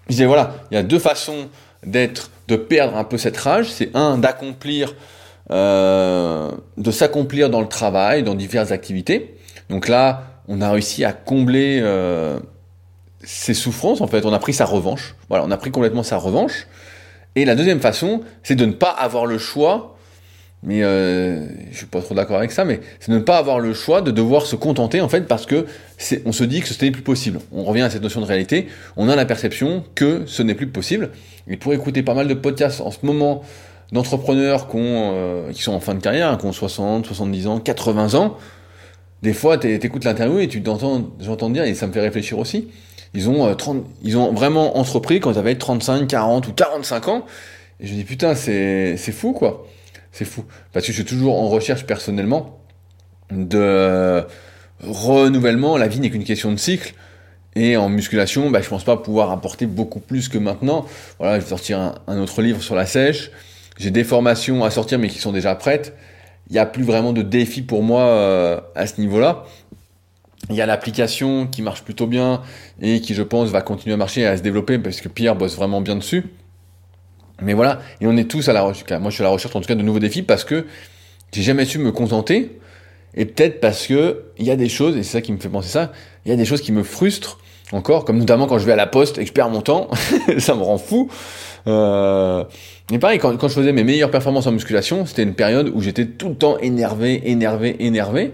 je disais voilà, il y a deux façons d'être, de perdre un peu cette rage. C'est un d'accomplir, euh, de s'accomplir dans le travail, dans diverses activités. Donc là, on a réussi à combler euh, ses souffrances. En fait, on a pris sa revanche. Voilà, on a pris complètement sa revanche. Et la deuxième façon, c'est de ne pas avoir le choix mais euh, je suis pas trop d'accord avec ça, mais c'est ne pas avoir le choix de devoir se contenter en fait parce que on se dit que ce n'est plus possible. On revient à cette notion de réalité, on a la perception que ce n'est plus possible. Et pour écouter pas mal de podcasts en ce moment d'entrepreneurs qui, euh, qui sont en fin de carrière, qui ont 60, 70 ans, 80 ans, des fois, t'écoutes l'interview et tu t'entends, j'entends dire, et ça me fait réfléchir aussi, ils ont, 30, ils ont vraiment entrepris quand ils avaient 35, 40 ou 45 ans. Et je dis, putain, c'est, c'est fou, quoi. C'est fou. Parce que je suis toujours en recherche personnellement de renouvellement. La vie n'est qu'une question de cycle. Et en musculation, bah, je pense pas pouvoir apporter beaucoup plus que maintenant. Voilà, je vais sortir un, autre livre sur la sèche. J'ai des formations à sortir, mais qui sont déjà prêtes. Il n'y a plus vraiment de défi pour moi euh, à ce niveau-là. Il y a l'application qui marche plutôt bien et qui, je pense, va continuer à marcher et à se développer parce que Pierre bosse vraiment bien dessus. Mais voilà, et on est tous à la recherche. Moi, je suis à la recherche en tout cas de nouveaux défis parce que j'ai jamais su me contenter. Et peut-être parce que il y a des choses, et c'est ça qui me fait penser ça, il y a des choses qui me frustrent encore, comme notamment quand je vais à la poste et que je perds mon temps, ça me rend fou. Euh... Mais pareil, quand, quand je faisais mes meilleures performances en musculation, c'était une période où j'étais tout le temps énervé, énervé, énervé.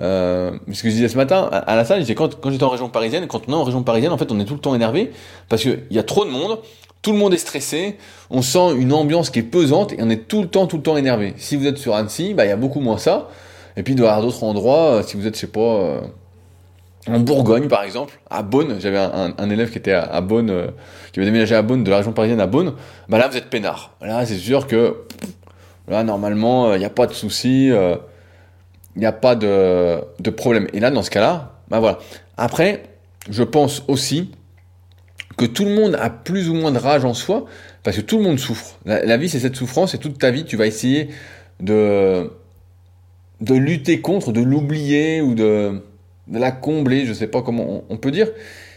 Euh, ce que je disais ce matin à, la salle, quand, quand j'étais en région parisienne, quand on est en région parisienne, en fait, on est tout le temps énervé parce qu'il y a trop de monde, tout le monde est stressé, on sent une ambiance qui est pesante et on est tout le temps, tout le temps énervé. Si vous êtes sur Annecy, bah, il y a beaucoup moins ça. Et puis, il d'autres endroits, euh, si vous êtes, je sais pas, euh, en Bourgogne, par exemple, à Beaune, j'avais un, élève qui était à, à Beaune, euh, qui avait déménagé à Beaune, de la région parisienne à Beaune, bah là, vous êtes peinard. Là, c'est sûr que, là, normalement, il n'y a pas de souci, il n'y a pas de, de problème. Et là, dans ce cas-là, bah voilà. Après, je pense aussi, que tout le monde a plus ou moins de rage en soi, parce que tout le monde souffre. La, vie, c'est cette souffrance, et toute ta vie, tu vas essayer de, de lutter contre, de l'oublier, ou de, de la combler, je sais pas comment on, peut dire.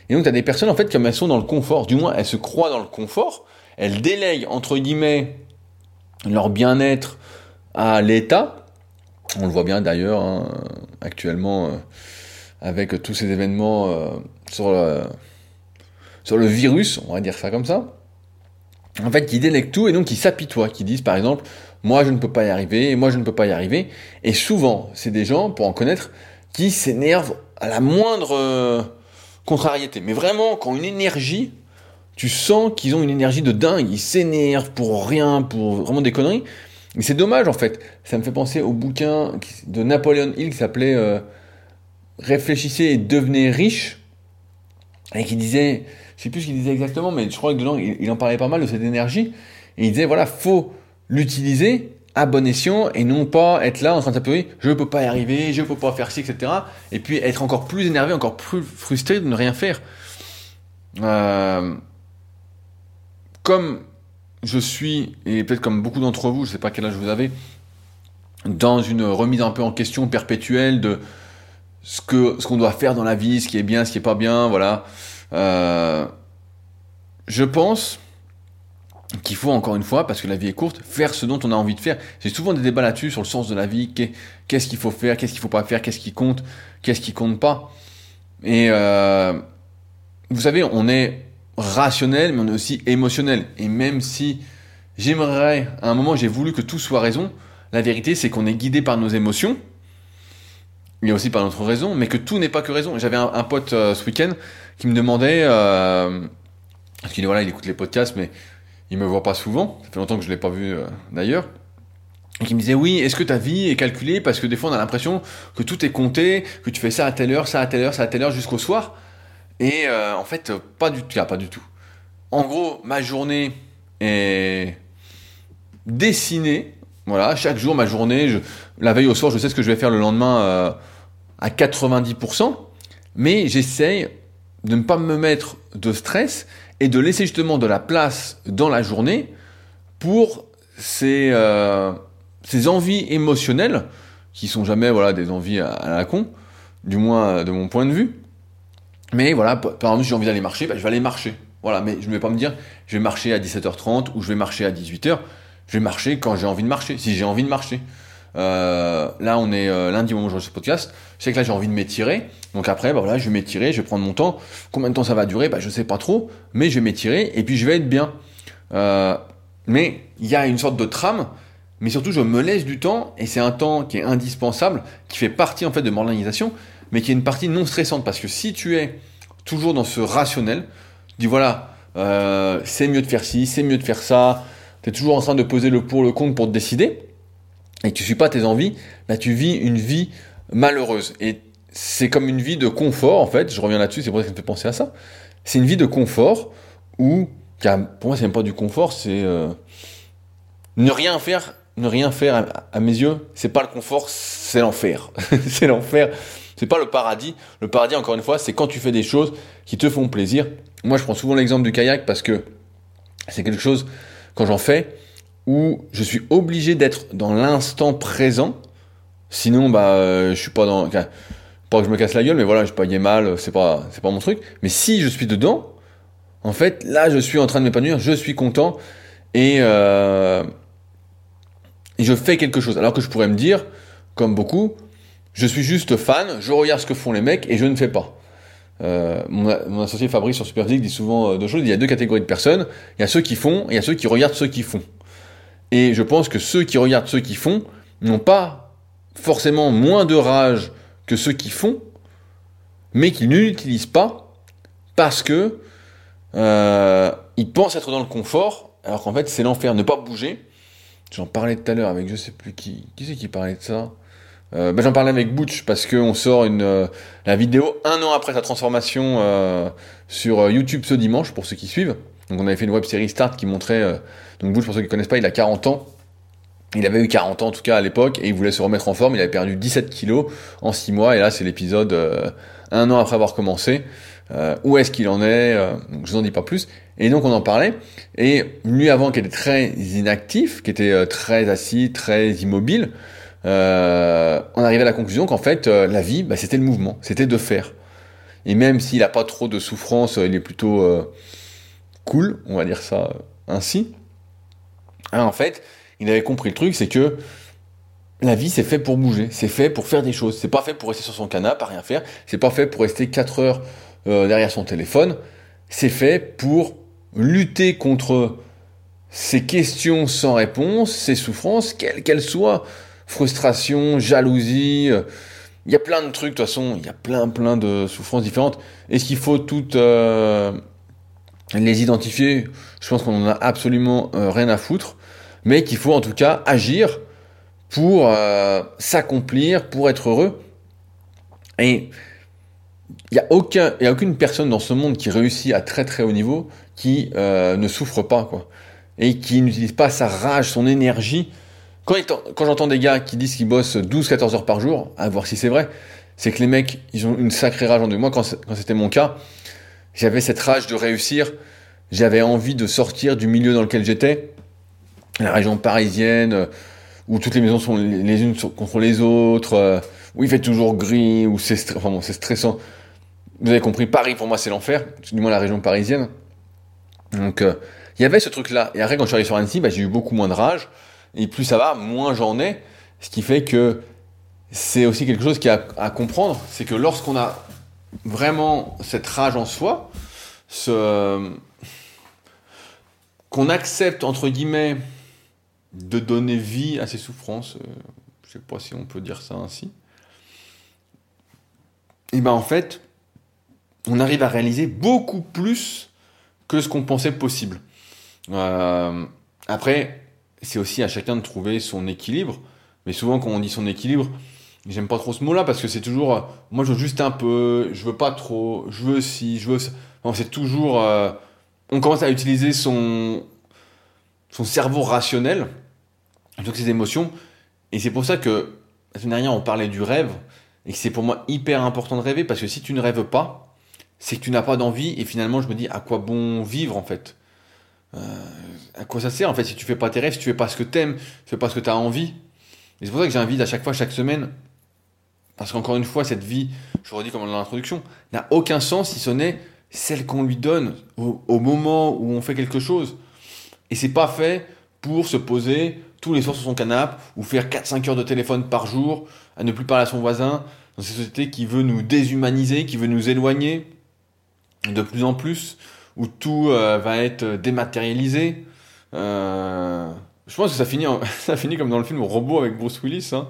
Et donc, tu as des personnes, en fait, comme elles sont dans le confort, du moins, elles se croient dans le confort, elles délèguent, entre guillemets, leur bien-être à l'État. On le voit bien d'ailleurs, hein, actuellement, euh, avec tous ces événements euh, sur... le sur le virus, on va dire ça comme ça, en fait, qui délèguent tout et donc qui s'apitoient, qui disent par exemple, moi je ne peux pas y arriver, moi je ne peux pas y arriver. Et souvent, c'est des gens, pour en connaître, qui s'énervent à la moindre euh, contrariété. Mais vraiment, quand une énergie, tu sens qu'ils ont une énergie de dingue, ils s'énervent pour rien, pour vraiment des conneries. Mais c'est dommage en fait. Ça me fait penser au bouquin de Napoléon Hill qui s'appelait euh, Réfléchissez et devenez riche. Et qui disait, je sais plus ce qu'il disait exactement, mais je crois que dedans, il, en parlait pas mal de cette énergie. Et il disait, voilà, faut l'utiliser à bon escient et non pas être là en train de s'appeler, je peux pas y arriver, je peux pas faire ci, etc. Et puis être encore plus énervé, encore plus frustré de ne rien faire. Euh, comme je suis, et peut-être comme beaucoup d'entre vous, je sais pas quel âge vous avez, dans une remise un peu en question perpétuelle de ce que ce qu'on doit faire dans la vie, ce qui est bien, ce qui est pas bien, voilà. Euh, je pense qu'il faut encore une fois, parce que la vie est courte, faire ce dont on a envie de faire. J'ai souvent des débats là-dessus sur le sens de la vie, qu'est-ce qu'il faut faire, qu'est-ce qu'il faut pas faire, qu'est-ce qui compte, qu'est-ce qui compte pas? Et euh, vous savez, on est rationnel, mais on est aussi émotionnel. Et même si j'aimerais, à un moment, j'ai voulu que tout soit raison, la vérité, c'est qu'on est guidé par nos émotions a aussi par notre raison, mais que tout n'est pas que raison. J'avais un, pote euh, ce week-end qui me demandait, euh, parce qu'il voilà, il écoute les podcasts, mais il me voit pas souvent. Ça fait longtemps que je l'ai pas vu euh, d'ailleurs. Et qui me disait oui, est-ce que ta vie est calculée? Parce que des fois on a l'impression que tout est compté, que tu fais ça à telle heure, ça à telle heure, ça à telle heure jusqu'au soir. Et en fait, pas du tout, pas du tout. En gros, ma journée est dessinée. Voilà, chaque jour ma journée, la veille au soir, je sais ce que je vais faire le lendemain euh, à 90%, mais j'essaye de ne pas me mettre de stress et de laisser justement de la place dans la journée pour ces, euh, envies émotionnelles qui sont jamais voilà des envies à, la con, du moins de mon point de vue. Mais voilà, par exemple, j'ai envie d'aller marcher, bah, je vais aller marcher. Voilà, mais je ne vais pas me dire, je vais marcher à 17h30 ou je vais marcher à 18h. Je vais marcher quand j'ai envie de marcher, si j'ai envie de marcher. Euh, là, on est euh, lundi au moment où je ce podcast. Je sais que là, j'ai envie de m'étirer. Donc après, bah voilà, je vais m'étirer, je vais prendre mon temps. Combien de temps ça va durer? Bah, Je sais pas trop, mais je vais m'étirer et puis je vais être bien. Euh, mais il y a une sorte de trame, mais surtout, je me laisse du temps et c'est un temps qui est indispensable, qui fait partie en fait de mon organisation, mais qui est une partie non stressante parce que si tu es toujours dans ce rationnel, tu dis voilà, euh, c'est mieux de faire ci, c'est mieux de faire ça, tu es toujours en train de poser le pour, le contre pour te décider et tu suis pas tes envies, bah, tu vis une vie malheureuse. Et c'est comme une vie de confort, en fait. Je reviens là-dessus, c'est pour ça que ça me fait penser à ça. C'est une vie de confort où, pour moi, c'est même pas du confort, c'est euh, ne rien faire. Ne rien faire, à, mes yeux, c'est pas le confort, c'est l'enfer. c'est l'enfer. C'est pas le paradis. Le paradis, encore une fois, c'est quand tu fais des choses qui te font plaisir. Moi, je prends souvent l'exemple du kayak parce que c'est quelque chose, quand j'en fais, où je suis obligé d'être dans l'instant présent. Sinon, bah, euh, je suis pas dans. Pas que je me casse la gueule, mais voilà, je pas mal, c'est pas, c'est pas mon truc. Mais si je suis dedans, en fait, là, je suis en train de m'épanouir, je suis content et, euh, et je fais quelque chose. Alors que je pourrais me dire, comme beaucoup, je suis juste fan, je regarde ce que font les mecs et je ne fais pas. Euh, mon, associé Fabrice sur Superphysique dit souvent euh, deux choses. Il y a deux catégories de personnes. Il y a ceux qui font et il y a ceux qui regardent ceux qui font. Et je pense que ceux qui regardent ceux qui font n'ont pas forcément moins de rage que ceux qui font, mais qui ne l'utilisent pas parce que euh, ils pensent être dans le confort, alors qu'en fait c'est l'enfer. Ne pas bouger. J'en parlais tout à l'heure avec je sais plus qui. Qui c'est qui parlait de ça? Euh, ben, J'en parlais avec Butch parce qu'on sort une, euh, la vidéo un an après sa transformation euh, sur YouTube ce dimanche pour ceux qui suivent. Donc on avait fait une web série Start qui montrait. donc Butch, pour ceux qui ne connaissent pas, il a 40 ans. Il avait eu 40 ans en tout cas à l'époque et il voulait se remettre en forme. Il avait perdu 17 kilos en 6 mois et là c'est l'épisode un an après avoir commencé. où est-ce qu'il en est donc Je vous en dis pas plus. Et donc on en parlait. Et lui avant qui était très inactif, qui était très assis, très immobile, euh, on arrivait à la conclusion qu'en fait, euh, la vie, bah, c'était le mouvement, c'était de faire. Et même s'il n'a pas trop de souffrance, il est plutôt euh, cool, on va dire ça ainsi. Hein, en fait, il avait compris le truc, c'est que la vie, c'est fait pour bouger, c'est fait pour faire des choses. C'est pas fait pour rester sur son canapé, à rien faire. C'est pas fait pour rester 4 heures derrière son téléphone. C'est fait pour lutter contre ces questions sans réponse, ces souffrances, quelles qu'elles soient frustration, jalousie. Euh, il y a plein de trucs, de toute façon, il y a plein, plein de souffrances différentes. Est-ce qu'il faut toutes euh, les identifier? Je pense qu'on en a absolument euh, rien à foutre. Mais qu'il faut en tout cas agir pour s'accomplir, pour être heureux. Et il n'y a, aucun, a aucune personne dans ce monde qui réussit à très très haut niveau qui ne souffre pas, quoi. Et qui n'utilise pas sa rage, son énergie quand, j'entends des gars qui disent qu'ils bossent 12-14 heures par jour, à voir si c'est vrai, c'est que les mecs, ils ont une sacrée rage en eux. Moi, quand c'était mon cas, j'avais cette rage de réussir. J'avais envie de sortir du milieu dans lequel j'étais, la région parisienne, euh, où toutes les maisons sont les unes contre les autres, euh, où il fait toujours gris, où c'est stressant. Vous avez compris, Paris pour moi c'est l'enfer, du moins la région parisienne. Donc euh, il y avait ce truc-là. Et après quand je suis arrivé sur Annecy, bah, j'ai eu beaucoup moins de rage. Et plus ça va, moins j'en ai. Ce qui fait que c'est aussi quelque chose qui a à comprendre, c'est que lorsqu'on a vraiment cette rage en soi, qu'on accepte entre guillemets de donner vie à ces souffrances, je euh, je sais pas si on peut dire ça ainsi, et ben en fait, on arrive à réaliser beaucoup plus que ce qu'on pensait possible. Euh, après, c'est aussi à chacun de trouver son équilibre. Mais souvent, quand on dit son équilibre, j'aime pas trop ce mot-là parce que c'est toujours, euh, moi je veux juste un peu, je veux pas trop, je veux si, je veux ça. c'est toujours, euh, on commence à utiliser son, son cerveau rationnel plutôt que ses émotions. Et c'est pour ça que, la semaine dernière, on parlait du rêve et que c'est pour moi hyper important de rêver parce que si tu ne rêves pas, c'est que tu n'as pas d'envie et finalement, je me dis à quoi bon vivre en fait? Euh, à quoi ça sert en fait si tu fais pas tes rêves, si tu fais pas ce que t'aimes, tu fais pas ce que tu as envie. Et c'est pour ça que j'invite à chaque fois, chaque semaine, parce qu'encore une fois, cette vie, je redis comme dans l'introduction, n'a aucun sens si ce n'est celle qu'on lui donne au, moment où on fait quelque chose. Et c'est pas fait pour se poser tous les soirs sur son canapé ou faire 4-5 heures de téléphone par jour, à ne plus parler à son voisin, dans cette société qui veut nous déshumaniser, qui veut nous éloigner de plus en plus, où tout euh, va être dématérialisé. Euh, je pense que ça finit, ça finit comme dans le film Robot avec Bruce Willis. Hein.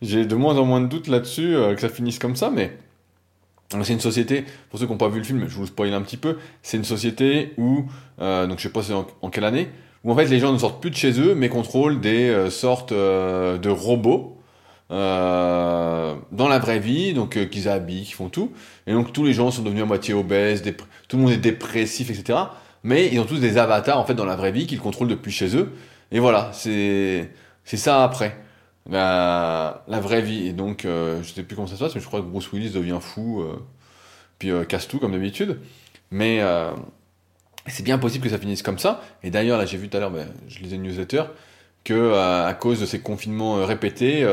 J'ai de moins en moins de doutes là-dessus euh, que ça finisse comme ça, mais c'est une société, pour ceux qui n'ont pas vu le film, je vous spoil un petit peu, c'est une société où, donc je sais pas en, en, quelle année, où en fait les gens ne sortent plus de chez eux, mais contrôlent des sortes de robots euh, dans la vraie vie, donc euh, qu'ils habillent, qu'ils font tout. Et donc tous les gens sont devenus à moitié obèses, tout le monde est dépressif, etc. Mais ils ont tous des avatars en fait dans la vraie vie qu'ils contrôlent depuis chez eux. Et voilà, c'est c'est ça après. La, la vraie vie. Et donc, euh, je sais plus comment ça se passe, mais je crois que Bruce Willis devient fou, euh, puis euh, casse tout comme d'habitude. Mais c'est bien possible que ça finisse comme ça. Et d'ailleurs, là, j'ai vu tout à l'heure, ben, je lisais une newsletter, que à cause de ces confinements répétés,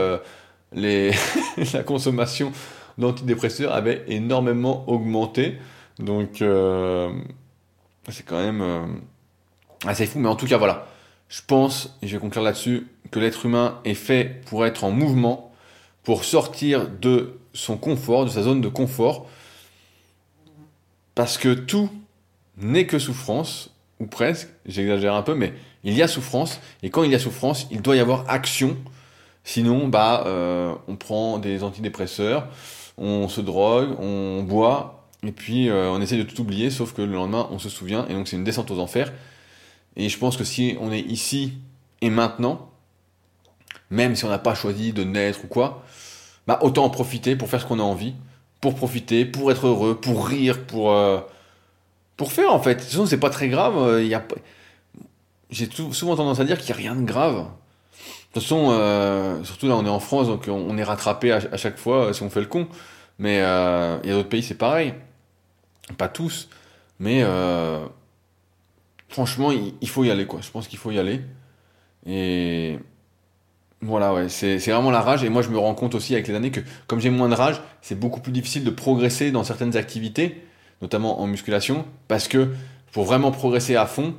la consommation d'antidépresseurs avait énormément augmenté. Donc, euh, c'est quand même euh, assez fou. Mais en tout cas, voilà. Je pense, et je vais conclure là-dessus, que l'être humain est fait pour être en mouvement, pour sortir de son confort, de sa zone de confort, parce que tout n'est que souffrance, ou presque, j'exagère un peu, mais il y a souffrance, et quand il y a souffrance, il doit y avoir action, sinon, bah, euh, on prend des antidépresseurs, on se drogue, on boit, et puis euh, on essaie de tout oublier, sauf que le lendemain, on se souvient, et donc c'est une descente aux enfers, et je pense que si on est ici et maintenant, même si on n'a pas choisi de naître ou quoi, bah autant en profiter pour faire ce qu'on a envie, pour profiter, pour être heureux, pour rire, pour euh, pour faire en fait. De toute façon, c'est pas très grave. y a J'ai souvent tendance à dire qu'il n'y a rien de grave. De toute façon, euh, surtout là, on est en France, donc on, est rattrapé à, chaque fois euh, si on fait le con. Mais euh, il y a d'autres pays, c'est pareil. Pas tous, mais franchement, il, il faut y aller quoi. Je pense qu'il faut y aller. Et voilà, ouais, c'est vraiment la rage. Et moi, je me rends compte aussi avec les années que, comme j'ai moins de rage, c'est beaucoup plus difficile de progresser dans certaines activités, notamment en musculation, parce que pour vraiment progresser à fond,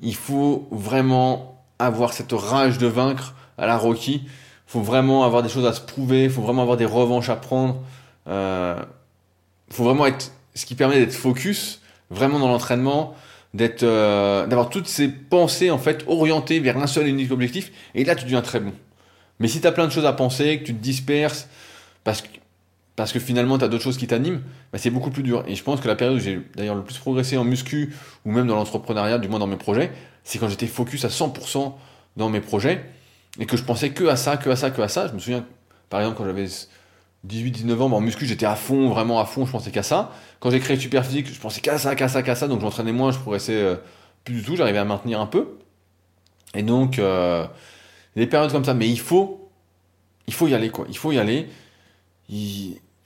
il faut vraiment avoir cette rage de vaincre à la Rocky. Faut vraiment avoir des choses à se prouver, faut vraiment avoir des revanches à prendre. Euh, faut vraiment être, ce qui permet d'être focus, vraiment dans l'entraînement, d'être, euh, d'avoir toutes ces pensées en fait orientées vers un seul et unique objectif. Et là, tu deviens très bon. Mais si tu as plein de choses à penser, que tu te disperses, parce que, parce que finalement tu as d'autres choses qui t'animent, bah, c'est beaucoup plus dur. Et je pense que la période où j'ai d'ailleurs le plus progressé en muscu, ou même dans l'entrepreneuriat, du moins dans mes projets, c'est quand j'étais focus à 100% dans mes projets, et que je pensais que à ça, que à ça, que à ça. Je me souviens, par exemple, quand j'avais 18-19 ans, en muscu, j'étais à fond, vraiment à fond, je pensais qu'à ça. Quand j'ai créé Superphysique, je pensais qu'à ça, qu'à ça, qu'à ça, donc je m'entraînais moins, je progressais euh, plus du tout, j'arrivais à maintenir un peu. Et donc, euh, des périodes comme ça, mais il faut, il faut y aller, quoi. Il faut y aller.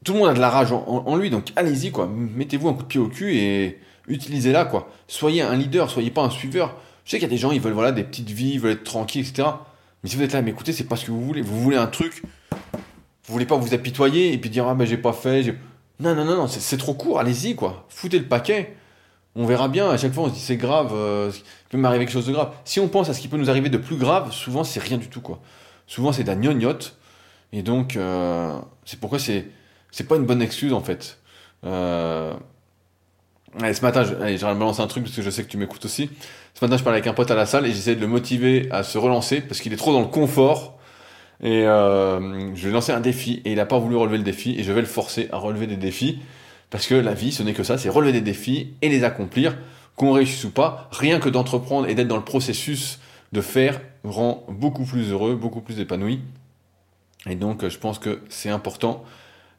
Tout le monde a de la rage en lui, donc allez-y, quoi. Mettez-vous un coup de pied au cul et utilisez-la, quoi. Soyez un leader, soyez pas un suiveur. Je sais qu'il y a des gens, ils veulent, voilà, des petites vies, ils veulent être tranquilles, etc. Mais si vous êtes là, mais écoutez, c'est pas ce que vous voulez. Vous voulez un truc, vous voulez pas vous apitoyer et puis dire, ah ben j'ai pas fait. Non, non, non, non, c'est c'est trop court, allez-y, quoi. Foutez le paquet. On verra bien, à chaque fois on se dit c'est grave, euh, il peut m'arriver quelque chose de grave. Si on pense à ce qui peut nous arriver de plus grave, souvent c'est rien du tout, quoi. Souvent c'est de la gnognotte. Et donc, euh, c'est pourquoi c'est c'est pas une bonne excuse en fait. Euh... Allez, ce matin, je- allez, j'aimerais balancer un truc parce que je sais que tu m'écoutes aussi. Ce matin, je parlais avec un pote à la salle et j'essayais de le motiver à se relancer parce qu'il est trop dans le confort. Et euh, je lui ai lancé un défi et il a pas voulu relever le défi et je vais le forcer à relever des défis parce que la vie, ce n'est que ça, c'est relever des défis et les accomplir, qu'on réussisse ou pas. Rien que d'entreprendre et d'être dans le processus de faire rend beaucoup plus heureux, beaucoup plus épanoui. Et donc, euh, je pense que c'est important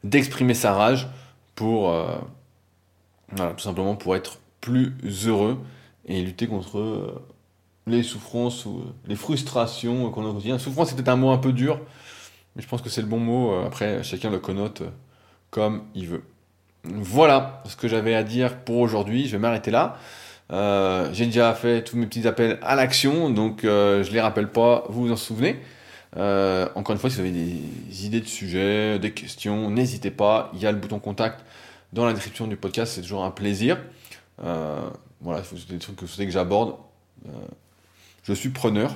d'exprimer sa rage pour, euh, voilà, tout simplement pour être plus heureux et lutter contre euh, les souffrances ou euh, les frustrations qu'on a au quotidien. Souffrance, c'est peut-être un mot un peu dur, mais je pense que c'est le bon mot. Euh, Après, chacun le connote comme il veut. Voilà ce que j'avais à dire pour aujourd'hui. Je vais m'arrêter là. J'ai déjà fait tous mes petits appels à l'action, donc euh, je les rappelle pas. Vous vous en souvenez Encore une fois, si vous avez des idées de sujets, des questions, n'hésitez pas. Il y a le bouton contact dans la description du podcast. C'est toujours un plaisir. Euh, voilà, si vous avez des trucs que vous souhaitez que j'aborde, euh, je suis preneur.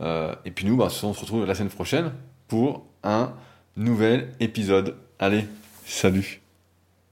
Euh, et puis nous, bah, on se retrouve la semaine prochaine pour un nouvel épisode. Allez, salut